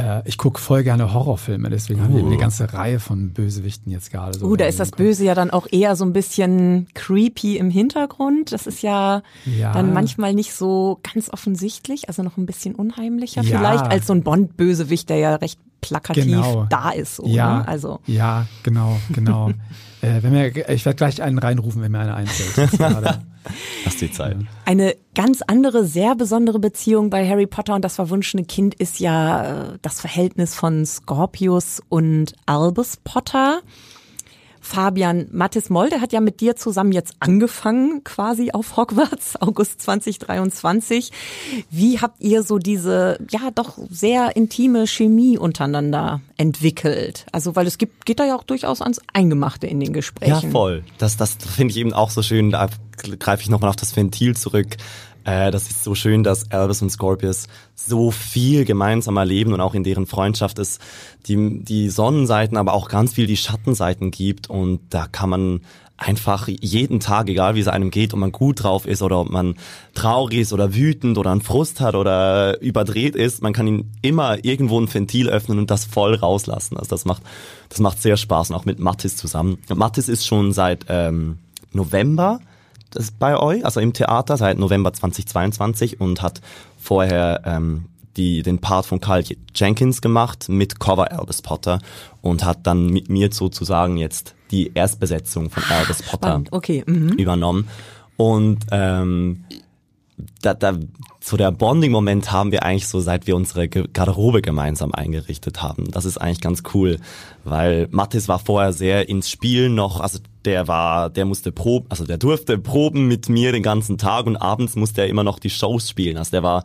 äh, ich gucke voll gerne Horrorfilme, deswegen uh. haben wir eine ganze Reihe von Bösewichten jetzt gerade. So uh, da ist das Böse ja dann auch eher so ein bisschen creepy im Hintergrund. Das ist ja, ja. dann manchmal nicht so ganz offensichtlich, also noch ein bisschen unheimlicher ja. vielleicht als so ein Bond-Bösewicht, der ja recht plakativ genau. da ist. Oder? Ja, also. ja, genau, genau. äh, wenn mir, ich werde gleich einen reinrufen, wenn mir einer einfällt. Lass die Zeit. Eine ganz andere, sehr besondere Beziehung bei Harry Potter und das verwunschene Kind ist ja äh, das Verhältnis von Scorpius und Albus Potter. Fabian Mathis Molde hat ja mit dir zusammen jetzt angefangen, quasi auf Hogwarts, August 2023. Wie habt ihr so diese, ja, doch sehr intime Chemie untereinander entwickelt? Also, weil es gibt, geht da ja auch durchaus ans Eingemachte in den Gesprächen. Ja, voll. Das, das finde ich eben auch so schön. Da greife ich nochmal auf das Ventil zurück. Äh, das ist so schön, dass Albus und Scorpius so viel gemeinsam erleben und auch in deren Freundschaft es die, die Sonnenseiten, aber auch ganz viel die Schattenseiten gibt und da kann man einfach jeden Tag, egal wie es einem geht, ob man gut drauf ist oder ob man traurig ist oder wütend oder einen Frust hat oder überdreht ist, man kann ihn immer irgendwo ein Ventil öffnen und das voll rauslassen. Also das macht, das macht sehr Spaß und auch mit Mattis zusammen. Mattis ist schon seit ähm, November das bei euch, also im Theater seit November 2022 und hat vorher ähm, die, den Part von Carl Jenkins gemacht mit Cover Albus Potter und hat dann mit mir sozusagen jetzt die Erstbesetzung von Albus Potter okay. mhm. übernommen. Und ähm, da, da, so der Bonding-Moment haben wir eigentlich so, seit wir unsere Garderobe gemeinsam eingerichtet haben. Das ist eigentlich ganz cool, weil Mathis war vorher sehr ins Spiel noch, also der war, der musste proben, also der durfte proben mit mir den ganzen Tag und abends musste er immer noch die Shows spielen. Also der war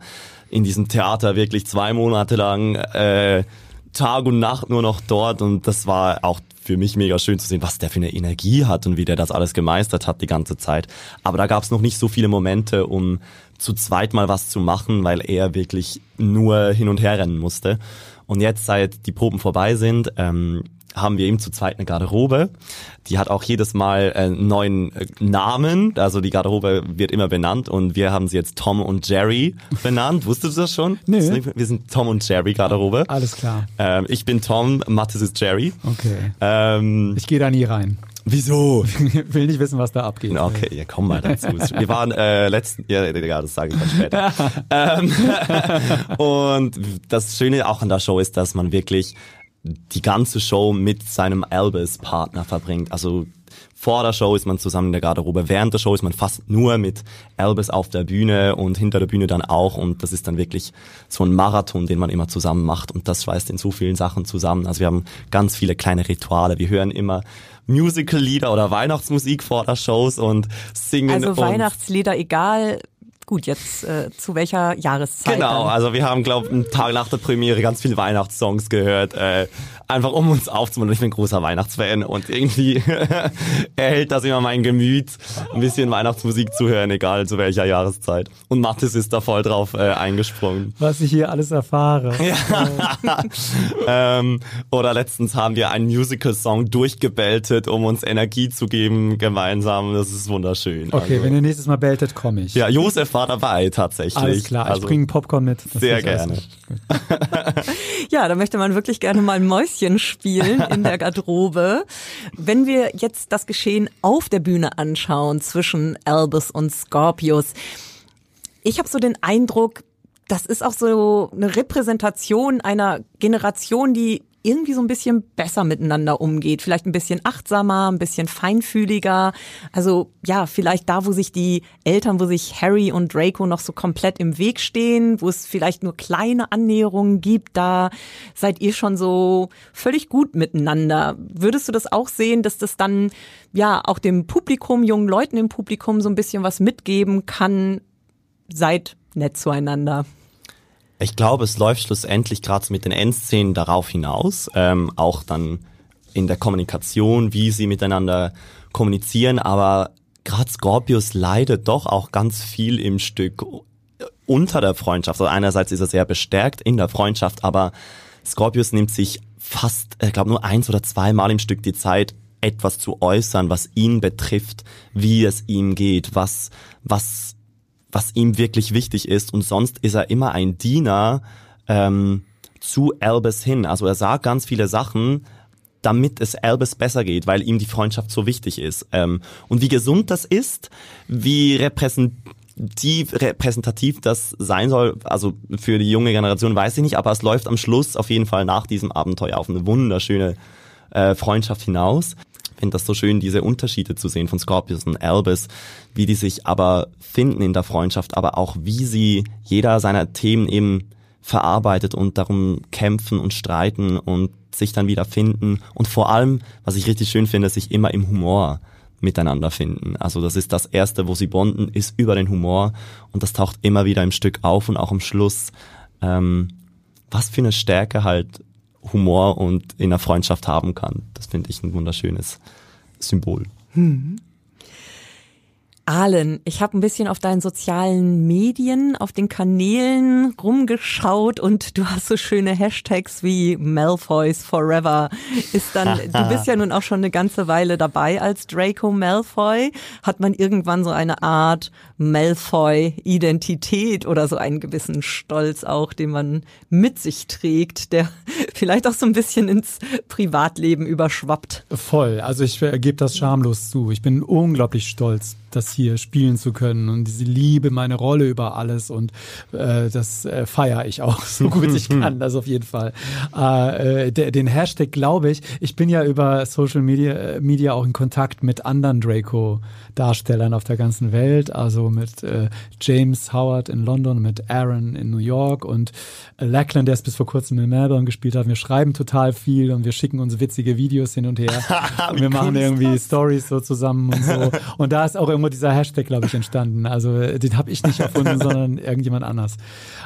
in diesem Theater wirklich zwei Monate lang äh, Tag und Nacht nur noch dort und das war auch für mich mega schön zu sehen, was der für eine Energie hat und wie der das alles gemeistert hat die ganze Zeit. Aber da gab es noch nicht so viele Momente, um zu zweit mal was zu machen, weil er wirklich nur hin und her rennen musste. Und jetzt, seit die Proben vorbei sind, ähm, haben wir ihm zu zweit eine Garderobe. Die hat auch jedes Mal einen neuen äh, Namen. Also die Garderobe wird immer benannt und wir haben sie jetzt Tom und Jerry benannt. Wusstest du das schon? Nee. Wir sind Tom und Jerry Garderobe. Alles klar. Ähm, ich bin Tom, Mathis ist Jerry. Okay. Ähm, ich gehe da nie rein. Wieso? will nicht wissen, was da abgeht. Okay, ja, komm mal dazu. Wir waren äh, letzten, ja, egal, das sage ich dann später. ähm, und das Schöne auch an der Show ist, dass man wirklich die ganze Show mit seinem Albus-Partner verbringt. Also vor der Show ist man zusammen in der Garderobe, während der Show ist man fast nur mit Albus auf der Bühne und hinter der Bühne dann auch und das ist dann wirklich so ein Marathon, den man immer zusammen macht und das schweißt in so vielen Sachen zusammen. Also wir haben ganz viele kleine Rituale, wir hören immer Musical-Lieder oder Weihnachtsmusik vor der Shows und singen. Also Weihnachtslieder, egal Gut, jetzt äh, zu welcher Jahreszeit? Genau, dann? also wir haben, glaube ich, einen Tag nach der Premiere ganz viele Weihnachtssongs gehört, äh, einfach um uns aufzumachen. Ich bin ein großer Weihnachtsfan und irgendwie erhält das immer mein Gemüt, ein bisschen Weihnachtsmusik zu hören, egal zu welcher Jahreszeit. Und Mathis ist da voll drauf äh, eingesprungen. Was ich hier alles erfahre. Ja. ähm, oder letztens haben wir einen Musical-Song durchgebeltet, um uns Energie zu geben gemeinsam. Das ist wunderschön. Okay, also, wenn ihr nächstes Mal beltet, komme ich. Ja, Josef war dabei tatsächlich. Alles klar, Also, ich bringe Popcorn mit. Das sehr gerne. Ja, da möchte man wirklich gerne mal Mäuschen spielen in der Garderobe. Wenn wir jetzt das Geschehen auf der Bühne anschauen zwischen Albus und Scorpius, ich habe so den Eindruck, das ist auch so eine Repräsentation einer Generation, die irgendwie so ein bisschen besser miteinander umgeht, vielleicht ein bisschen achtsamer, ein bisschen feinfühliger. Also ja, vielleicht da, wo sich die Eltern, wo sich Harry und Draco noch so komplett im Weg stehen, wo es vielleicht nur kleine Annäherungen gibt, da seid ihr schon so völlig gut miteinander. Würdest du das auch sehen, dass das dann ja auch dem Publikum, jungen Leuten im Publikum so ein bisschen was mitgeben kann? Seid nett zueinander. Ich glaube, es läuft schlussendlich gerade mit den Endszenen darauf hinaus, ähm, auch dann in der Kommunikation, wie sie miteinander kommunizieren, aber gerade Scorpius leidet doch auch ganz viel im Stück unter der Freundschaft. Also einerseits ist er sehr bestärkt in der Freundschaft, aber Scorpius nimmt sich fast, ich glaube nur eins oder zweimal im Stück die Zeit, etwas zu äußern, was ihn betrifft, wie es ihm geht, was, was was ihm wirklich wichtig ist und sonst ist er immer ein Diener ähm, zu Albus hin. Also er sagt ganz viele Sachen, damit es Albus besser geht, weil ihm die Freundschaft so wichtig ist. Ähm, und wie gesund das ist, wie repräsentativ, repräsentativ das sein soll, also für die junge Generation weiß ich nicht, aber es läuft am Schluss auf jeden Fall nach diesem Abenteuer auf eine wunderschöne äh, Freundschaft hinaus finde das so schön, diese Unterschiede zu sehen von Scorpius und Albus, wie die sich aber finden in der Freundschaft, aber auch wie sie jeder seiner Themen eben verarbeitet und darum kämpfen und streiten und sich dann wieder finden und vor allem, was ich richtig schön finde, sich immer im Humor miteinander finden. Also das ist das erste, wo sie bonden, ist über den Humor und das taucht immer wieder im Stück auf und auch am Schluss. Ähm, was für eine Stärke halt Humor und in einer Freundschaft haben kann. Das finde ich ein wunderschönes Symbol. Alan, ich habe ein bisschen auf deinen sozialen Medien, auf den Kanälen rumgeschaut und du hast so schöne Hashtags wie Malfoys Forever. Ist dann, du bist ja nun auch schon eine ganze Weile dabei als Draco Malfoy. Hat man irgendwann so eine Art Malfoy-Identität oder so einen gewissen Stolz auch, den man mit sich trägt, der vielleicht auch so ein bisschen ins Privatleben überschwappt? Voll. Also ich gebe das schamlos zu. Ich bin unglaublich stolz, das hier spielen zu können und diese Liebe, meine Rolle über alles und äh, das äh, feiere ich auch so gut ich kann, das auf jeden Fall. Äh, der, den Hashtag glaube ich, ich bin ja über Social Media, äh, Media auch in Kontakt mit anderen Draco-Darstellern auf der ganzen Welt, also mit äh, James Howard in London, mit Aaron in New York und äh, Lackland, der es bis vor kurzem in Melbourne gespielt hat. Wir schreiben total viel und wir schicken uns witzige Videos hin und her. und wir machen irgendwie Stories so zusammen und so. Und da ist auch irgendwo dieser Hashtag, glaube ich, entstanden. Also den habe ich nicht erfunden, sondern irgendjemand anders.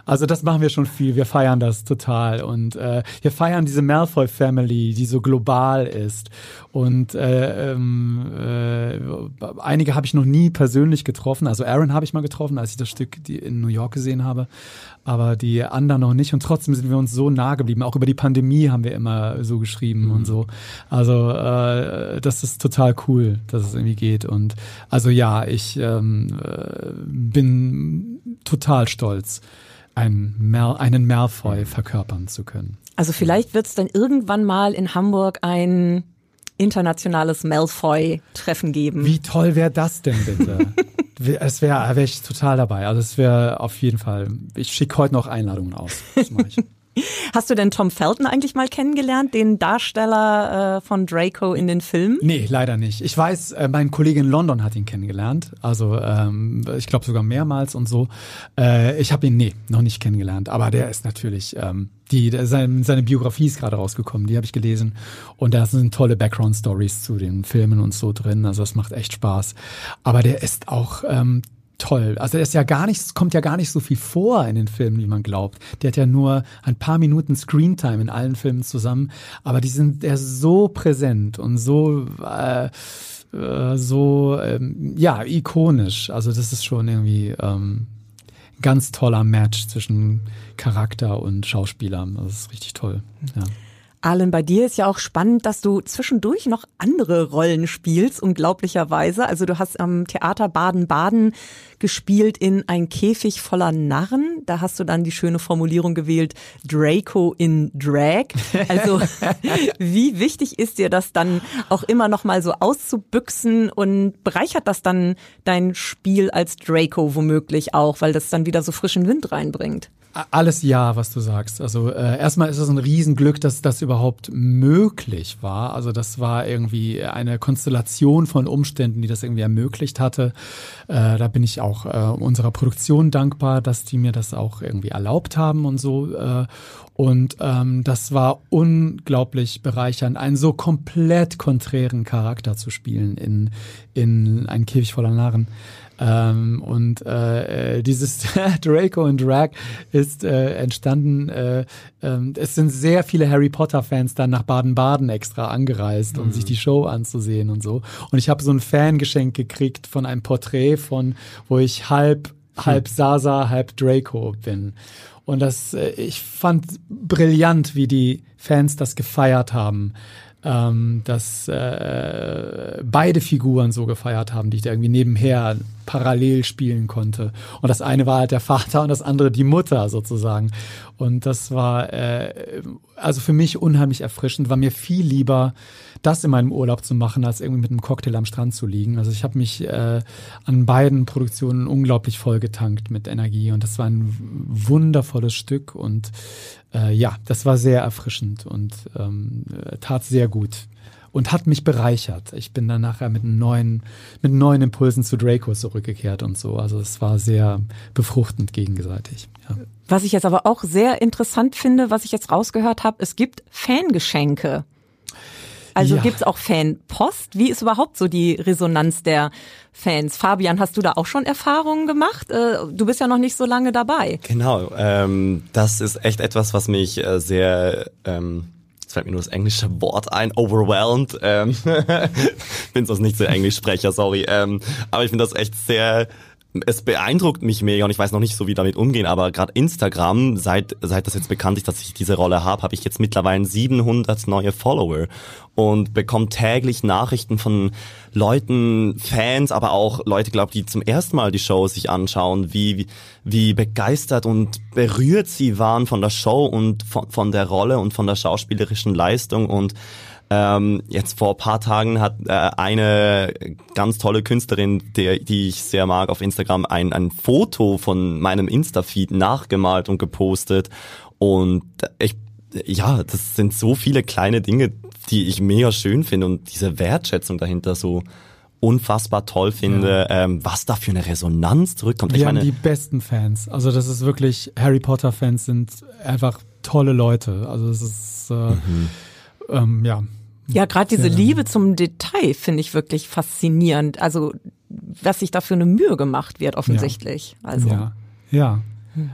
Also das machen wir schon viel. Wir feiern das total und äh, wir feiern diese Malfoy Family, die so global ist. Und äh, ähm, äh, einige habe ich noch nie persönlich getroffen. Also Aaron habe ich mal getroffen, als ich das Stück in New York gesehen habe aber die anderen noch nicht. Und trotzdem sind wir uns so nah geblieben. Auch über die Pandemie haben wir immer so geschrieben mhm. und so. Also äh, das ist total cool, dass es irgendwie geht. Und also ja, ich ähm, äh, bin total stolz, einen, Mer einen Malfoy verkörpern zu können. Also vielleicht wird es dann irgendwann mal in Hamburg ein internationales Malfoy-Treffen geben. Wie toll wäre das denn bitte? Es wäre wär ich total dabei. Also es wäre auf jeden Fall. Ich schicke heute noch Einladungen aus. Das mache ich. Hast du denn Tom Felton eigentlich mal kennengelernt, den Darsteller äh, von Draco in den Filmen? Nee, leider nicht. Ich weiß, äh, mein Kollege in London hat ihn kennengelernt. Also ähm, ich glaube sogar mehrmals und so. Äh, ich habe ihn, nee, noch nicht kennengelernt. Aber der ist natürlich, ähm, die, seine, seine Biografie ist gerade rausgekommen, die habe ich gelesen. Und da sind tolle Background-Stories zu den Filmen und so drin. Also es macht echt Spaß. Aber der ist auch ähm, toll. Also er ist ja gar nicht, es kommt ja gar nicht so viel vor in den Filmen, wie man glaubt. Der hat ja nur ein paar Minuten Screentime in allen Filmen zusammen, aber die sind ist so präsent und so äh, äh, so ähm, ja ikonisch. Also das ist schon irgendwie ähm, ganz toller Match zwischen Charakter und Schauspieler. Das ist richtig toll. Ja. Alan, bei dir ist ja auch spannend, dass du zwischendurch noch andere Rollen spielst, unglaublicherweise. Also du hast am Theater Baden-Baden gespielt in Ein Käfig voller Narren. Da hast du dann die schöne Formulierung gewählt, Draco in Drag. Also wie wichtig ist dir das dann auch immer noch mal so auszubüchsen und bereichert das dann dein Spiel als Draco womöglich auch, weil das dann wieder so frischen Wind reinbringt? Alles ja, was du sagst. Also äh, erstmal ist es ein Riesenglück, dass das überhaupt möglich war. Also das war irgendwie eine Konstellation von Umständen, die das irgendwie ermöglicht hatte. Äh, da bin ich auch äh, unserer Produktion dankbar, dass die mir das auch irgendwie erlaubt haben und so. Äh, und ähm, das war unglaublich bereichernd, einen so komplett konträren Charakter zu spielen in, in Ein Käfig voller Narren. Ähm, und äh, äh dieses Draco und Drag ist äh, entstanden. Äh, äh, es sind sehr viele Harry Potter Fans dann nach Baden-Baden extra angereist, um mhm. sich die Show anzusehen und so. Und ich habe so ein Fangeschenk gekriegt von einem Porträt von, wo ich halb halb hm. Sasa, halb Draco bin. Und das, äh, ich fand brillant, wie die Fans das gefeiert haben ähm, dass äh, beide Figuren so gefeiert haben, die ich da irgendwie nebenher parallel spielen konnte. Und das eine war halt der Vater und das andere die Mutter sozusagen. Und das war äh, also für mich unheimlich erfrischend, war mir viel lieber, das in meinem Urlaub zu machen, als irgendwie mit einem Cocktail am Strand zu liegen. Also ich habe mich äh, an beiden Produktionen unglaublich vollgetankt mit Energie. Und das war ein wundervolles Stück. Und äh, ja, das war sehr erfrischend und ähm, tat sehr gut und hat mich bereichert. Ich bin dann nachher mit neuen, mit neuen Impulsen zu Draco zurückgekehrt und so. Also es war sehr befruchtend gegenseitig. Ja. Was ich jetzt aber auch sehr interessant finde, was ich jetzt rausgehört habe, es gibt Fangeschenke. Also ja. gibt's auch Fanpost? Wie ist überhaupt so die Resonanz der Fans? Fabian, hast du da auch schon Erfahrungen gemacht? Äh, du bist ja noch nicht so lange dabei. Genau, ähm, das ist echt etwas, was mich äh, sehr... Ähm Jetzt fällt mir nur das englische Wort ein, overwhelmed. Ähm, bin sonst nicht so Englischsprecher, sorry. Ähm, aber ich finde das echt sehr es beeindruckt mich mega und ich weiß noch nicht so wie damit umgehen, aber gerade Instagram, seit seit das jetzt bekannt ist, dass ich diese Rolle habe, habe ich jetzt mittlerweile 700 neue Follower und bekomme täglich Nachrichten von Leuten, Fans, aber auch Leute, glaube die zum ersten Mal die Show sich anschauen, wie wie, begeistert und berührt sie waren von der Show und von, von der Rolle und von der schauspielerischen Leistung und ähm, jetzt vor paar Tagen hat äh, eine ganz tolle Künstlerin, die, die ich sehr mag, auf Instagram ein, ein Foto von meinem Insta-Feed nachgemalt und gepostet. Und ich, ja, das sind so viele kleine Dinge, die ich mega schön finde und diese Wertschätzung dahinter so unfassbar toll finde, ja. ähm, was da für eine Resonanz zurückkommt. Wir ich meine, haben die besten Fans. Also das ist wirklich, Harry Potter Fans sind einfach tolle Leute. Also es ist, äh, mhm. ähm, ja, ja, gerade diese Liebe zum Detail finde ich wirklich faszinierend. Also, was sich da für eine Mühe gemacht wird, offensichtlich. Ja. Also. Ja. ja.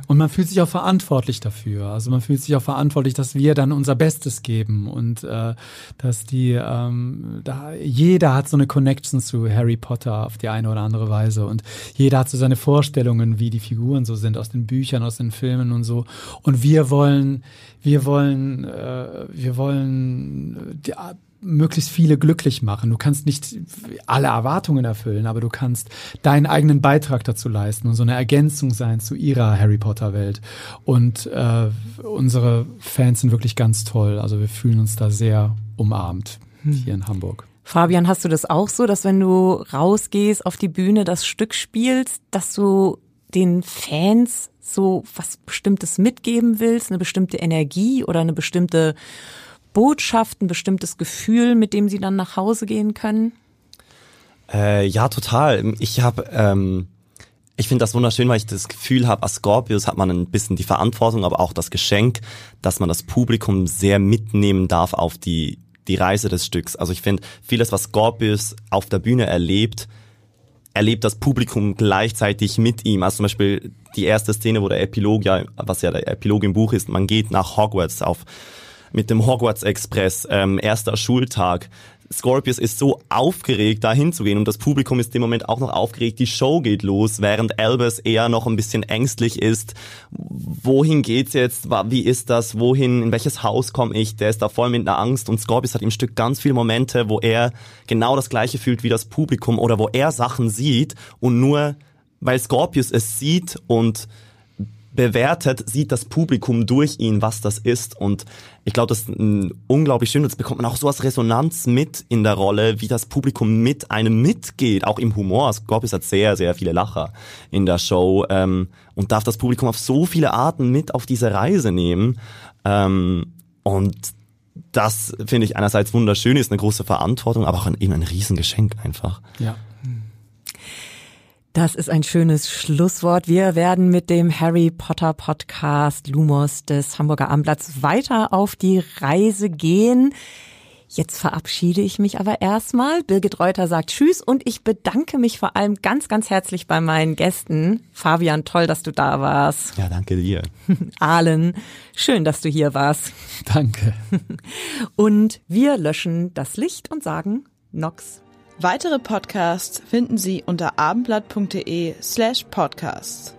Und man fühlt sich auch verantwortlich dafür. Also man fühlt sich auch verantwortlich, dass wir dann unser Bestes geben und äh, dass die ähm, da jeder hat so eine Connection zu Harry Potter auf die eine oder andere Weise und jeder hat so seine Vorstellungen, wie die Figuren so sind aus den Büchern, aus den Filmen und so. Und wir wollen, wir wollen, äh, wir wollen die, möglichst viele glücklich machen. Du kannst nicht alle Erwartungen erfüllen, aber du kannst deinen eigenen Beitrag dazu leisten und so eine Ergänzung sein zu ihrer Harry Potter Welt. Und äh, unsere Fans sind wirklich ganz toll. Also wir fühlen uns da sehr umarmt hm. hier in Hamburg. Fabian, hast du das auch so, dass wenn du rausgehst auf die Bühne, das Stück spielst, dass du den Fans so was Bestimmtes mitgeben willst, eine bestimmte Energie oder eine bestimmte Botschaft, ein bestimmtes Gefühl, mit dem Sie dann nach Hause gehen können? Äh, ja, total. Ich habe, ähm, ich finde das wunderschön, weil ich das Gefühl habe, als Scorpius hat man ein bisschen die Verantwortung, aber auch das Geschenk, dass man das Publikum sehr mitnehmen darf auf die die Reise des Stücks. Also ich finde, vieles, was Scorpius auf der Bühne erlebt, erlebt das Publikum gleichzeitig mit ihm. Also zum Beispiel die erste Szene, wo der Epilog ja, was ja der Epilog im Buch ist, man geht nach Hogwarts auf mit dem Hogwarts Express, ähm, erster Schultag. Scorpius ist so aufgeregt, da hinzugehen und das Publikum ist im Moment auch noch aufgeregt. Die Show geht los, während Albus eher noch ein bisschen ängstlich ist. Wohin geht's jetzt? Wie ist das? Wohin? In welches Haus komme ich? Der ist da voll mit einer Angst und Scorpius hat im Stück ganz viele Momente, wo er genau das gleiche fühlt wie das Publikum oder wo er Sachen sieht und nur weil Scorpius es sieht und bewertet, sieht das Publikum durch ihn, was das ist. Und ich glaube, das ist unglaublich schön. Das bekommt man auch so als Resonanz mit in der Rolle, wie das Publikum mit einem mitgeht, auch im Humor. Scorpius hat sehr, sehr viele Lacher in der Show ähm, und darf das Publikum auf so viele Arten mit auf diese Reise nehmen. Ähm, und das finde ich einerseits wunderschön, ist eine große Verantwortung, aber auch ein, eben ein Riesengeschenk einfach. Ja. Das ist ein schönes Schlusswort. Wir werden mit dem Harry Potter Podcast Lumos des Hamburger Abendblatts weiter auf die Reise gehen. Jetzt verabschiede ich mich aber erstmal. Birgit Reuter sagt Tschüss und ich bedanke mich vor allem ganz, ganz herzlich bei meinen Gästen. Fabian, toll, dass du da warst. Ja, danke dir. Ahlen, schön, dass du hier warst. Danke. Und wir löschen das Licht und sagen Nox. Weitere Podcasts finden Sie unter abendblatt.de slash podcasts.